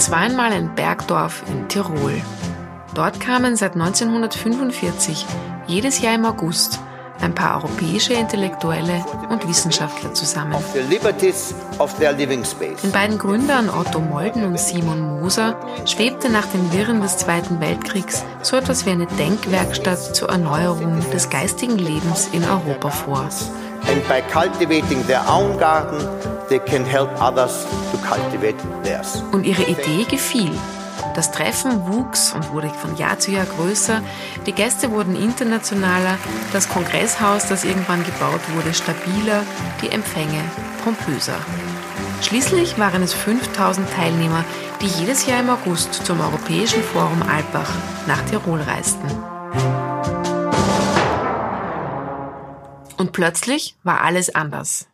Es war einmal ein Bergdorf in Tirol. Dort kamen seit 1945 jedes Jahr im August ein paar europäische Intellektuelle und Wissenschaftler zusammen. Den beiden Gründern Otto Molden und Simon Moser schwebte nach den Wirren des Zweiten Weltkriegs so etwas wie eine Denkwerkstatt zur Erneuerung des geistigen Lebens in Europa vor. And by cultivating their own garden, they can help others to cultivate theirs. Und ihre Idee gefiel. Das Treffen wuchs und wurde von Jahr zu Jahr größer. Die Gäste wurden internationaler, das Kongresshaus, das irgendwann gebaut wurde, stabiler, die Empfänge pompöser. Schließlich waren es 5000 Teilnehmer, die jedes Jahr im August zum Europäischen Forum Alpbach nach Tirol reisten. Und plötzlich war alles anders.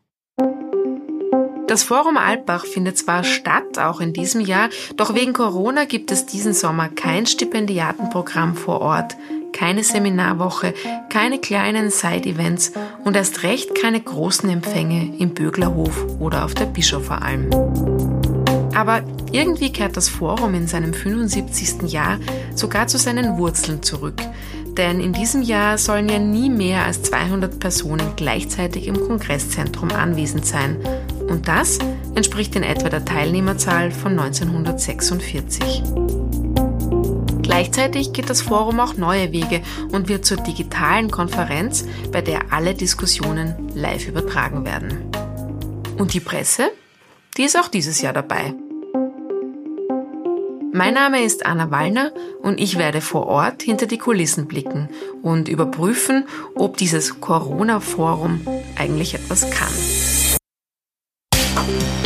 Das Forum Alpbach findet zwar statt, auch in diesem Jahr, doch wegen Corona gibt es diesen Sommer kein Stipendiatenprogramm vor Ort, keine Seminarwoche, keine kleinen Side-Events und erst recht keine großen Empfänge im Böglerhof oder auf der Bischofferalm. Aber irgendwie kehrt das Forum in seinem 75. Jahr sogar zu seinen Wurzeln zurück. Denn in diesem Jahr sollen ja nie mehr als 200 Personen gleichzeitig im Kongresszentrum anwesend sein. Und das entspricht in etwa der Teilnehmerzahl von 1946. Gleichzeitig geht das Forum auch neue Wege und wird zur digitalen Konferenz, bei der alle Diskussionen live übertragen werden. Und die Presse? Die ist auch dieses Jahr dabei. Mein Name ist Anna Wallner und ich werde vor Ort hinter die Kulissen blicken und überprüfen, ob dieses Corona-Forum eigentlich etwas kann.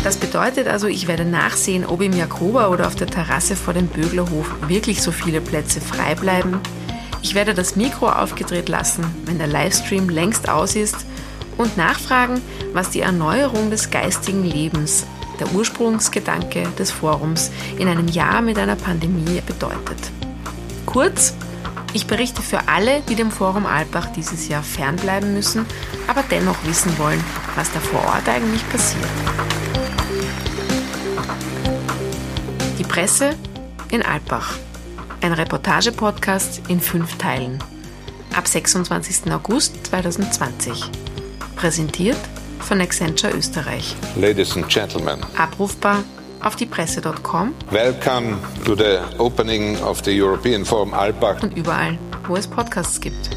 Das bedeutet also, ich werde nachsehen, ob im Jakoba oder auf der Terrasse vor dem Böglerhof wirklich so viele Plätze frei bleiben. Ich werde das Mikro aufgedreht lassen, wenn der Livestream längst aus ist und nachfragen, was die Erneuerung des geistigen Lebens, der Ursprungsgedanke des Forums in einem Jahr mit einer Pandemie bedeutet. Kurz, ich berichte für alle, die dem Forum Alpbach dieses Jahr fernbleiben müssen, aber dennoch wissen wollen, was da vor Ort eigentlich passiert. Die Presse in Alpbach. Ein Reportage-Podcast in fünf Teilen. Ab 26. August 2020. Präsentiert von Accenture Österreich. Ladies and Gentlemen. Abrufbar auf diepresse.com. Welcome to the opening of the European Forum Alpbach. Und überall, wo es Podcasts gibt.